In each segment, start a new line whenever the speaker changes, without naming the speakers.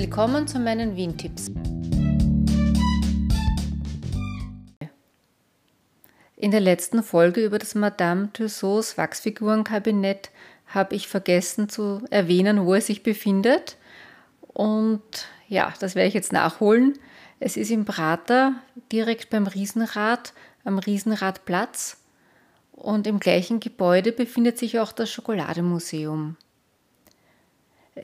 Willkommen zu meinen Wien-Tipps. In der letzten Folge über das Madame Tussauds Wachsfigurenkabinett habe ich vergessen zu erwähnen, wo es sich befindet. Und ja, das werde ich jetzt nachholen. Es ist im Prater, direkt beim Riesenrad, am Riesenradplatz. Und im gleichen Gebäude befindet sich auch das Schokolademuseum.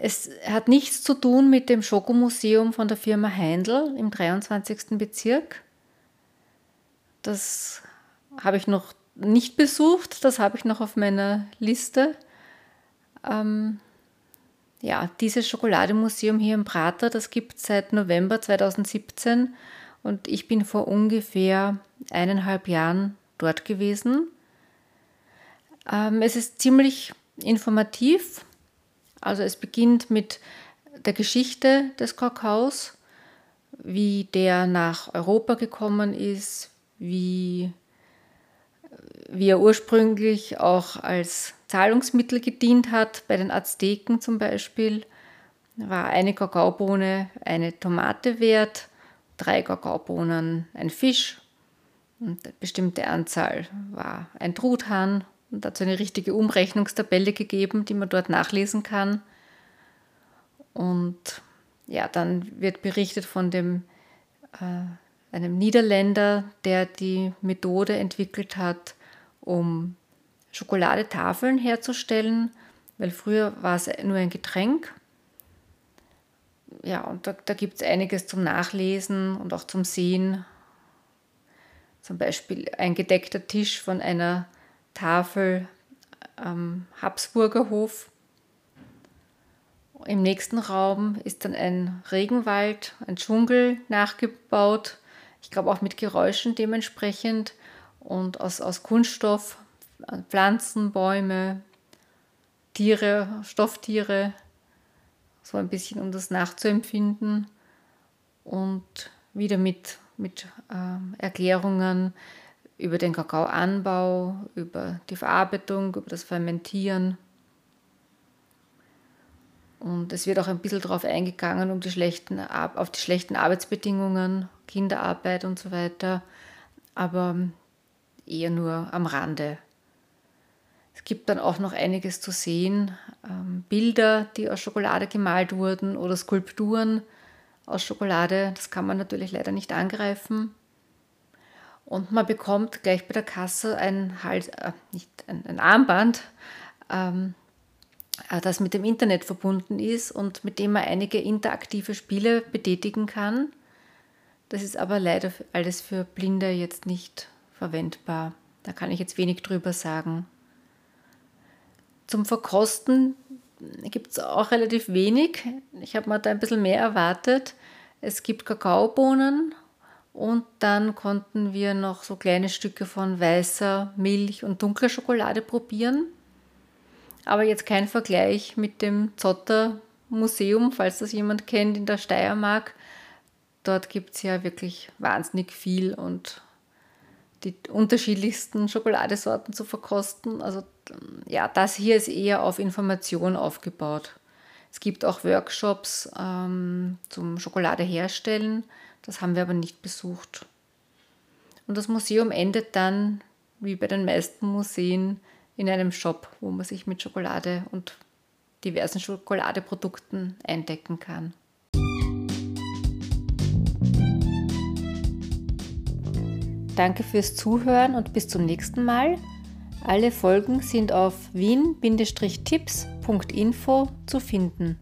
Es hat nichts zu tun mit dem Schokomuseum von der Firma Heindl im 23. Bezirk. Das habe ich noch nicht besucht, das habe ich noch auf meiner Liste. Ähm, ja, dieses Schokolademuseum hier im Prater, das gibt es seit November 2017 und ich bin vor ungefähr eineinhalb Jahren dort gewesen. Ähm, es ist ziemlich informativ, also es beginnt mit der Geschichte des Kakaos, wie der nach Europa gekommen ist, wie wie er ursprünglich auch als Zahlungsmittel gedient hat, bei den Azteken zum Beispiel, war eine Kakaobohne eine Tomate wert, drei Kakaobohnen ein Fisch und eine bestimmte Anzahl war ein Truthahn und dazu eine richtige Umrechnungstabelle gegeben, die man dort nachlesen kann. Und ja, dann wird berichtet von dem äh, einem Niederländer, der die Methode entwickelt hat, um Schokoladetafeln herzustellen, weil früher war es nur ein Getränk. Ja, und da, da gibt es einiges zum Nachlesen und auch zum Sehen. Zum Beispiel ein gedeckter Tisch von einer Tafel am Habsburger Hof. Im nächsten Raum ist dann ein Regenwald, ein Dschungel nachgebaut. Ich glaube auch mit Geräuschen dementsprechend und aus, aus Kunststoff, Pflanzen, Bäume, Tiere, Stofftiere, so ein bisschen um das nachzuempfinden und wieder mit, mit äh, Erklärungen über den Kakaoanbau, über die Verarbeitung, über das Fermentieren. Und es wird auch ein bisschen darauf eingegangen, um die schlechten, auf die schlechten Arbeitsbedingungen, Kinderarbeit und so weiter. Aber eher nur am Rande. Es gibt dann auch noch einiges zu sehen. Ähm, Bilder, die aus Schokolade gemalt wurden oder Skulpturen aus Schokolade. Das kann man natürlich leider nicht angreifen. Und man bekommt gleich bei der Kasse ein, Hals, äh, nicht ein, ein Armband, ähm, äh, das mit dem Internet verbunden ist und mit dem man einige interaktive Spiele betätigen kann. Das ist aber leider alles für Blinde jetzt nicht verwendbar. Da kann ich jetzt wenig drüber sagen. Zum Verkosten gibt es auch relativ wenig. Ich habe mir da ein bisschen mehr erwartet. Es gibt Kakaobohnen und dann konnten wir noch so kleine Stücke von weißer Milch und dunkler Schokolade probieren. Aber jetzt kein Vergleich mit dem Zotter Museum, falls das jemand kennt in der Steiermark. Dort gibt es ja wirklich wahnsinnig viel und die unterschiedlichsten Schokoladesorten zu verkosten. Also ja, das hier ist eher auf Information aufgebaut. Es gibt auch Workshops ähm, zum Schokolade herstellen. Das haben wir aber nicht besucht. Und das Museum endet dann, wie bei den meisten Museen, in einem Shop, wo man sich mit Schokolade und diversen Schokoladeprodukten eindecken kann. Danke fürs Zuhören und bis zum nächsten Mal. Alle Folgen sind auf wien-tipps.info zu finden.